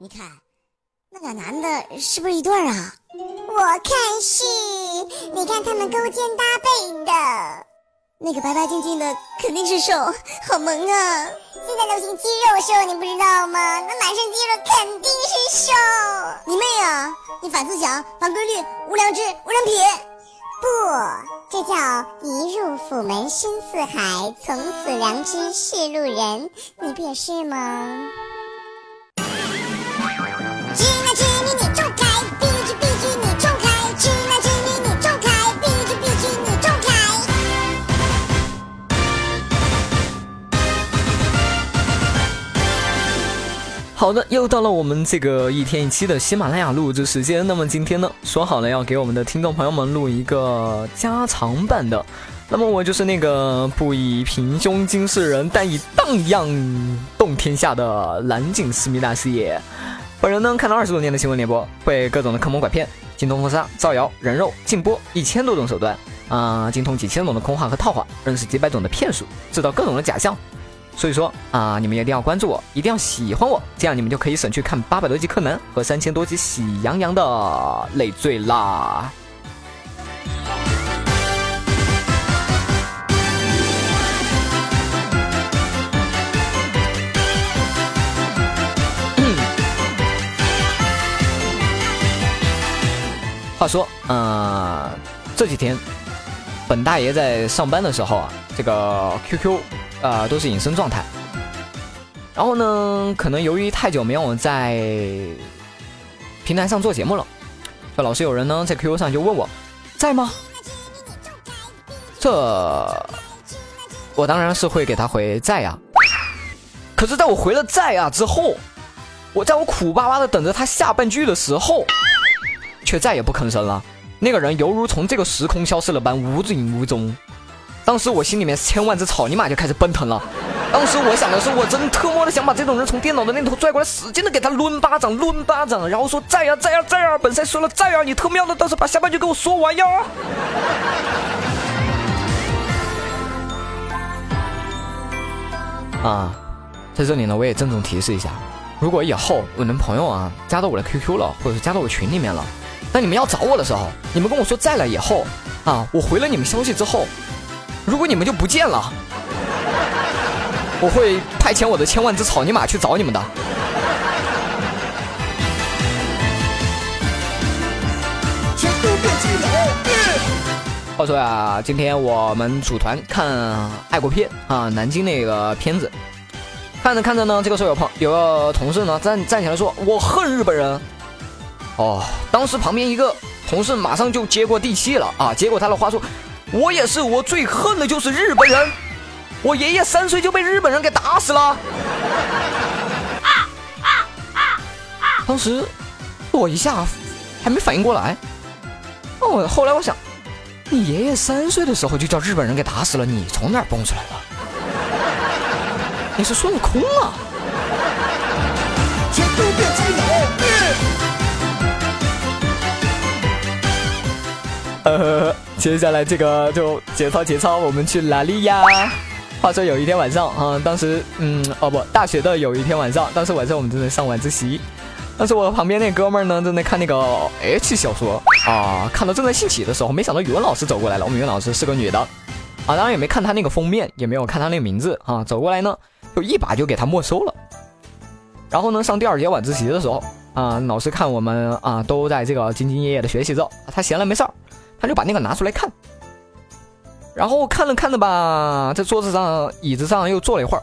你看，那俩男的是不是一对儿啊？我看是，你看他们勾肩搭背的。那个白白净净的肯定是瘦，好萌啊！现在流行肌肉瘦，你不知道吗？那满身肌肉肯定是瘦。你妹啊！你反思想，反规律，无良知，无人品。不，这叫一入府门深似海，从此良知是路人。你不也是吗？好的，又到了我们这个一天一期的喜马拉雅录制时间。那么今天呢，说好了要给我们的听众朋友们录一个加长版的。那么我就是那个不以平胸惊世人，但以荡漾动天下的蓝景思密达师爷。本人呢，看了二十多年的新闻联播，会各种的坑蒙拐骗、精通封杀、造谣、人肉、禁播，一千多种手段啊，精通几千种的空话和套话，认识几百种的骗术，制造各种的假象。所以说啊，你们一定要关注我，一定要喜欢我，这样你们就可以省去看八百多集柯南和三千多集喜羊羊的累赘啦。话说，呃，这几天本大爷在上班的时候啊，这个 QQ。呃，都是隐身状态。然后呢，可能由于太久没有在平台上做节目了，这老是有人呢在 QQ 上就问我在吗？这我当然是会给他回在呀。可是，在我回了在啊之后，我在我苦巴巴的等着他下半句的时候，却再也不吭声了。那个人犹如从这个时空消失了般无影无踪。当时我心里面千万只草泥马就开始奔腾了。当时我想的是，我真特么的想把这种人从电脑的那头拽过来，使劲的给他抡巴掌，抡巴掌，然后说在呀，在呀，在呀。本赛说了在呀，你特喵的倒是把下半句给我说完呀。啊，在这里呢，我也郑重提示一下，如果以后我男朋友啊加到我的 QQ 了，或者是加到我群里面了，当你们要找我的时候，你们跟我说在了以后，啊，我回了你们消息之后。如果你们就不见了，我会派遣我的千万只草泥马去找你们的。话说呀，今天我们组团看爱国片啊，南京那个片子，看着看着呢，这个时候有朋有个同事呢站站起来说：“我恨日本人。”哦，当时旁边一个同事马上就接过地气了啊，接过他的话说。我也是，我最恨的就是日本人。我爷爷三岁就被日本人给打死了。当时我一下还没反应过来。哦，后来我想，你爷爷三岁的时候就叫日本人给打死了，你从哪儿蹦出来的？你是孙悟空啊？呃，接下来这个就节操节操，我们去哪里呀？话说有一天晚上啊，当时嗯哦不，大学的有一天晚上，当时晚上我们正在上晚自习，当时我旁边那哥们儿呢正在看那个 H 小说啊，看到正在兴起的时候，没想到语文老师走过来了。我们语文老师是个女的啊，当然也没看她那个封面，也没有看她那个名字啊，走过来呢就一把就给她没收了。然后呢，上第二节晚自习的时候啊，老师看我们啊都在这个兢兢业业的学习着，他闲了没事儿。他就把那个拿出来看，然后看了看的吧，在桌子上、椅子上又坐了一会儿。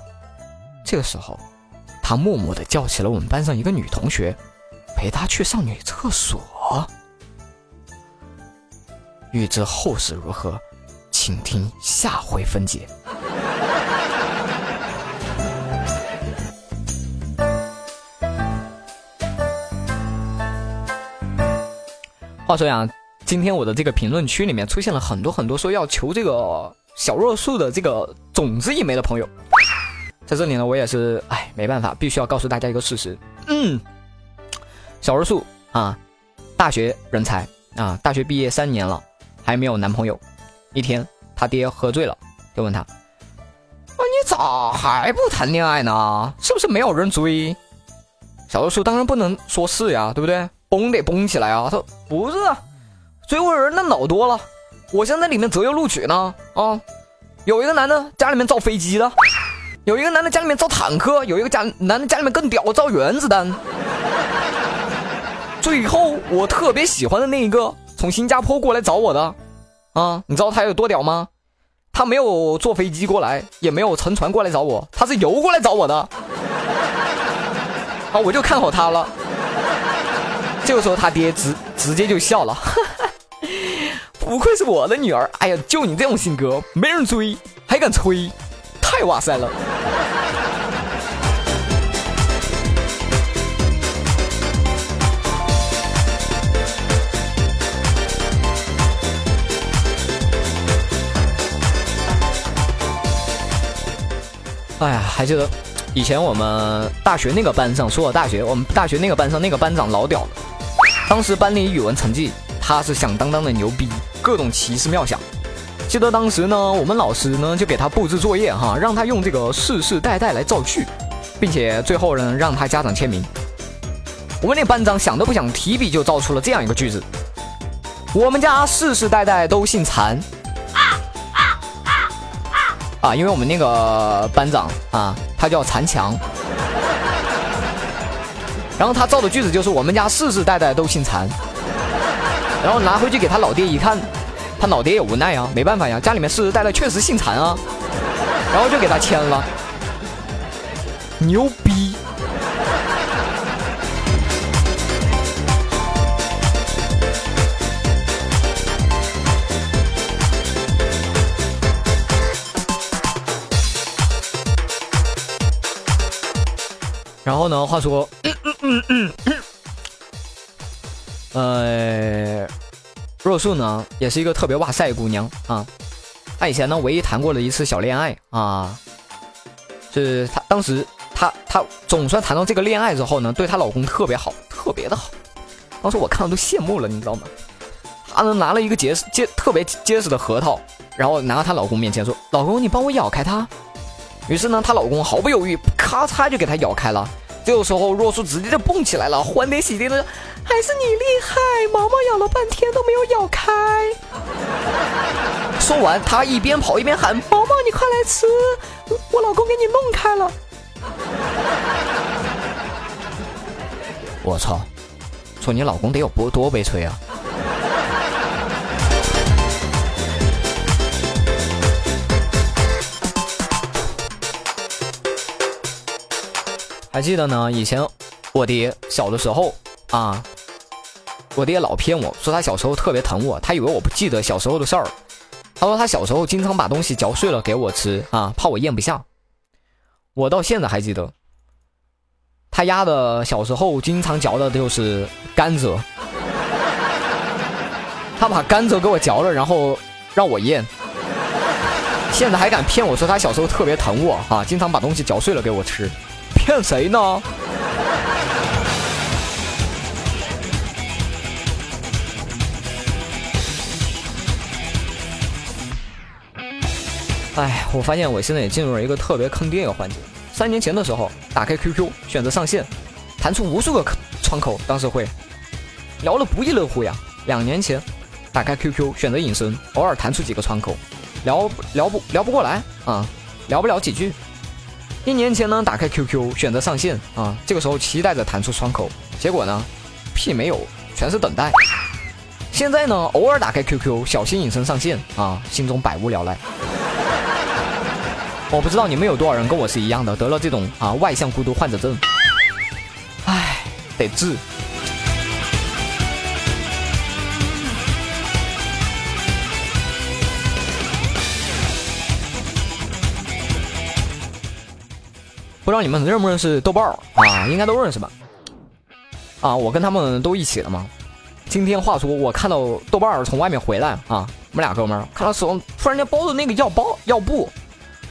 这个时候，他默默的叫起了我们班上一个女同学，陪他去上女厕所。欲知后事如何，请听下回分解。话说呀。今天我的这个评论区里面出现了很多很多说要求这个小若树的这个种子一枚的朋友，在这里呢，我也是哎没办法，必须要告诉大家一个事实，嗯，小若树啊，大学人才啊，大学毕业三年了还没有男朋友。一天他爹喝醉了，就问他，啊你咋还不谈恋爱呢？是不是没有人追？小若素当然不能说是呀，对不对？绷得绷起来啊！他说不是，追我人那老多了，我现在里面择优录取呢啊！有一个男的家里面造飞机的，有一个男的家里面造坦克，有一个家男的家里面更屌，造原子弹。最后我特别喜欢的那一个从新加坡过来找我的，啊，你知道他有多屌吗？他没有坐飞机过来，也没有乘船过来找我，他是游过来找我的。啊，我就看好他了。这个时候他爹直直接就笑了，不愧是我的女儿。哎呀，就你这种性格，没人追还敢吹，太哇塞了。哎呀，还记得。以前我们大学那个班上，说我大学，我们大学那个班上那个班长老屌了。当时班里语文成绩，他是响当当的牛逼，各种奇思妙想。记得当时呢，我们老师呢就给他布置作业哈，让他用这个世世代代来造句，并且最后呢让他家长签名。我们那班长想都不想，提笔就造出了这样一个句子：我们家世世代代都姓残。啊，因为我们那个班长啊。他叫残强，然后他造的句子就是我们家世世代代都姓残，然后拿回去给他老爹一看，老爹也无奈啊，没办法呀，家里面世世代代确实姓残啊，然后就给他签了，牛逼。然后呢？话说，嗯嗯嗯嗯呃，若素呢，也是一个特别哇塞姑娘啊。她以前呢，唯一谈过了一次小恋爱啊，是她当时她她总算谈到这个恋爱之后呢，对她老公特别好，特别的好。当时我看了都羡慕了，你知道吗？她呢拿了一个结实结特别结实的核桃，然后拿到她老公面前说：“老公，你帮我咬开它。”于是呢，她老公毫不犹豫，咔嚓就给她咬开了。这个时候，若素直接就蹦起来了，欢天喜地的，还是你厉害！毛毛咬了半天都没有咬开。说完，他一边跑一边喊：“毛毛，你快来吃，我老公给你弄开了。”我操！说你老公得有多多悲催啊！还记得呢？以前我爹小的时候啊，我爹老骗我说他小时候特别疼我，他以为我不记得小时候的事儿。他说他小时候经常把东西嚼碎了给我吃啊，怕我咽不下。我到现在还记得，他丫的小时候经常嚼的就是甘蔗，他把甘蔗给我嚼了，然后让我咽。现在还敢骗我说他小时候特别疼我啊，经常把东西嚼碎了给我吃。骗谁呢？哎，我发现我现在也进入了一个特别坑爹一个环节。三年前的时候，打开 QQ 选择上线，弹出无数个窗口，当时会聊得不亦乐乎呀。两年前，打开 QQ 选择隐身，偶尔弹出几个窗口，聊聊不聊不过来啊，聊不了几句。一年前呢，打开 QQ 选择上线啊，这个时候期待着弹出窗口，结果呢，屁没有，全是等待。现在呢，偶尔打开 QQ，小心隐身上线啊，心中百无聊赖。我不知道你们有多少人跟我是一样的，得了这种啊外向孤独患者症，唉，得治。知道你们认不认识豆瓣啊？应该都认识吧？啊，我跟他们都一起的嘛。今天话说，我看到豆瓣从外面回来啊，我们俩哥们儿看到手上突然间包的那个药包药布，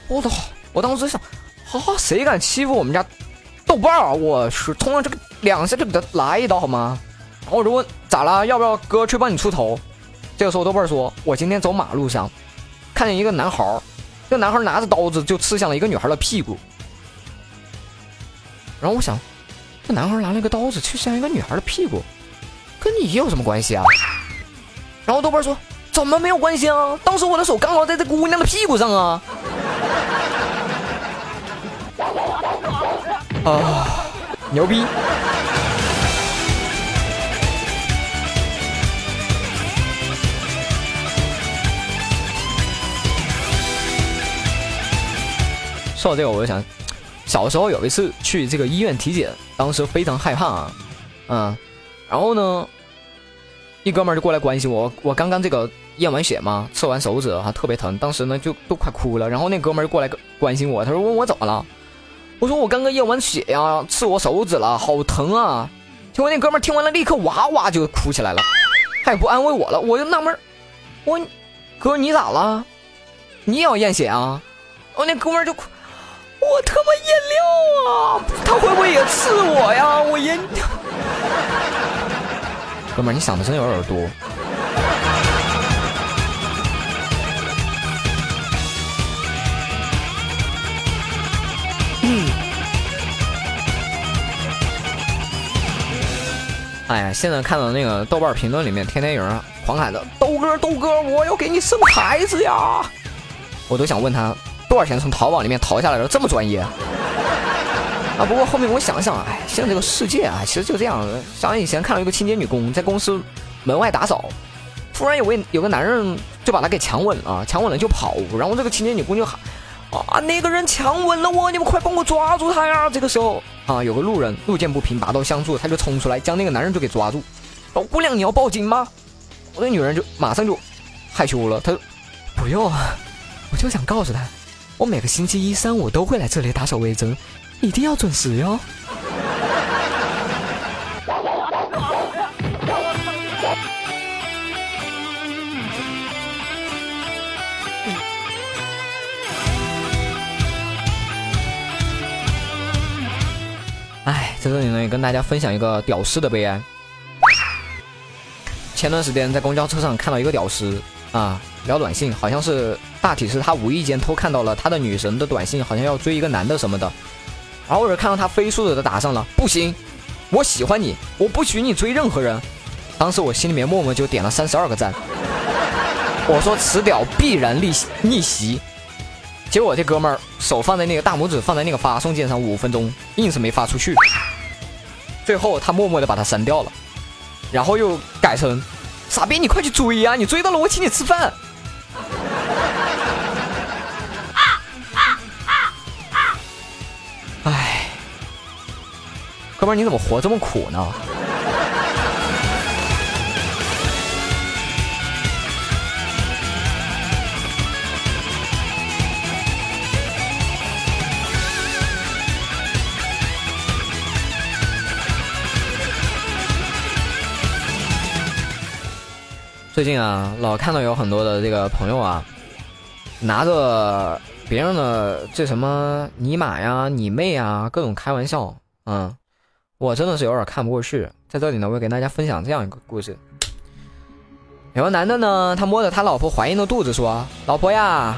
我操！我当时想，哈啊，谁敢欺负我们家豆瓣儿？我去，冲了这个两下就给他来一刀好吗？然后我就问咋了？要不要哥去帮你出头？这个时候豆瓣说，我今天走马路上，看见一个男孩儿，这男孩拿着刀子就刺向了一个女孩的屁股。然后我想，这男孩拿了一个刀子去扇一个女孩的屁股，跟你有什么关系啊？然后豆瓣说：“怎么没有关系啊？当时我的手刚好在这姑娘的屁股上啊！”啊，牛逼！说到这个，我就想，小时候有一次去这个医院体检，当时非常害怕啊，嗯，然后呢，一哥们儿就过来关心我，我刚刚这个验完血嘛，刺完手指还特别疼，当时呢就都快哭了，然后那哥们儿过来关心我，他说问我怎么了，我说我刚刚验完血呀，刺我手指了，好疼啊，结果那哥们儿听完了，立刻哇哇就哭起来了，他也不安慰我了，我就纳闷我哥你咋了？你也要验血啊？哦，那哥们儿就哭。我他妈饮料啊！他会不会也刺我呀？我验尿。哥们儿，你想的真有点多。嗯。哎呀，现在看到那个豆瓣评论里面，天天有人狂喊着“豆哥，豆哥，我要给你生孩子呀！”我都想问他。多少钱从淘宝里面淘下来的这么专业啊？不过后面我想想，哎，现在这个世界啊，其实就这样。想以前看到一个清洁女工在公司门外打扫，突然有位有个男人就把她给强吻了，强吻了就跑，然后这个清洁女工就喊啊，那个人强吻了我，你们快帮我抓住他呀！这个时候啊，有个路人路见不平拔刀相助，他就冲出来将那个男人就给抓住。哦，姑娘你要报警吗？我那女人就马上就害羞了，她说不用，我就想告诉他。我每个星期一、三、五都会来这里打扫卫生，一定要准时哟。哎，在这里呢，也跟大家分享一个屌丝的悲哀。前段时间在公交车上看到一个屌丝啊。聊短信，好像是大体是他无意间偷看到了他的女神的短信，好像要追一个男的什么的，然后我看到他飞速的打上了，不行，我喜欢你，我不许你追任何人。当时我心里面默默就点了三十二个赞，我说此屌必然逆逆袭。结果这哥们儿手放在那个大拇指放在那个发送键上五分钟，硬是没发出去。最后他默默的把它删掉了，然后又改成傻逼，你快去追呀，你追到了我请你吃饭。哎，哥们，你怎么活这么苦呢？最近啊，老看到有很多的这个朋友啊，拿着别人的这什么尼玛呀、你妹啊，各种开玩笑，嗯，我真的是有点看不过去。在这里呢，我给大家分享这样一个故事：有个男的呢，他摸着他老婆怀孕的肚子说：“老婆呀，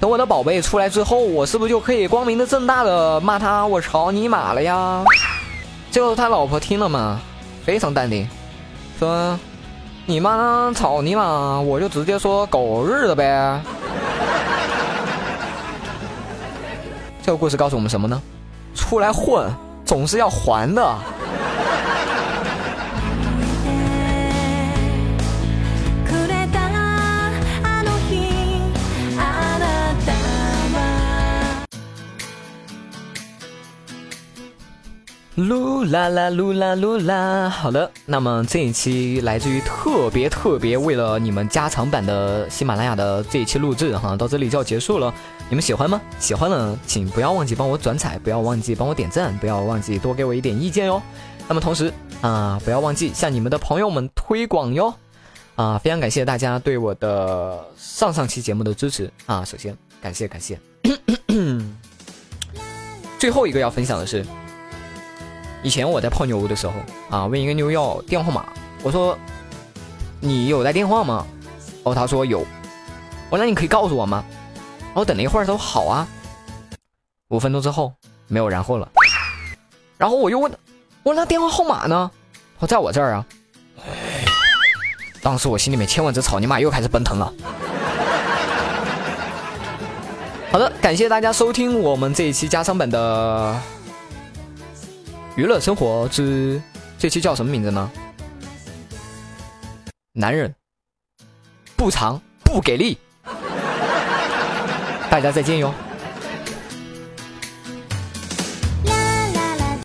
等我的宝贝出来之后，我是不是就可以光明正大的骂他我操尼玛了呀？”结果他老婆听了嘛，非常淡定，说。你妈草你妈！我就直接说狗日的呗。这个故事告诉我们什么呢？出来混总是要还的。噜啦啦噜啦噜啦，好的，那么这一期来自于特别特别为了你们加长版的喜马拉雅的这一期录制哈，到这里就要结束了。你们喜欢吗？喜欢了，请不要忘记帮我转采，不要忘记帮我点赞，不要忘记多给我一点意见哟。那么同时啊，不要忘记向你们的朋友们推广哟。啊，非常感谢大家对我的上上期节目的支持啊，首先感谢感谢。最后一个要分享的是。以前我在泡妞的时候啊，问一个妞要电话码，我说你有带电话吗？哦，他说有。我说那你可以告诉我吗？然后等了一会儿，他说好啊。五分钟之后没有然后了。然后我又问，我说那电话号码呢？我在我这儿啊。当时我心里面千万只草泥马又开始奔腾了。好的，感谢大家收听我们这一期加长版的娱乐生活之这期叫什么名字呢？男人不长不给力。大家再见哟。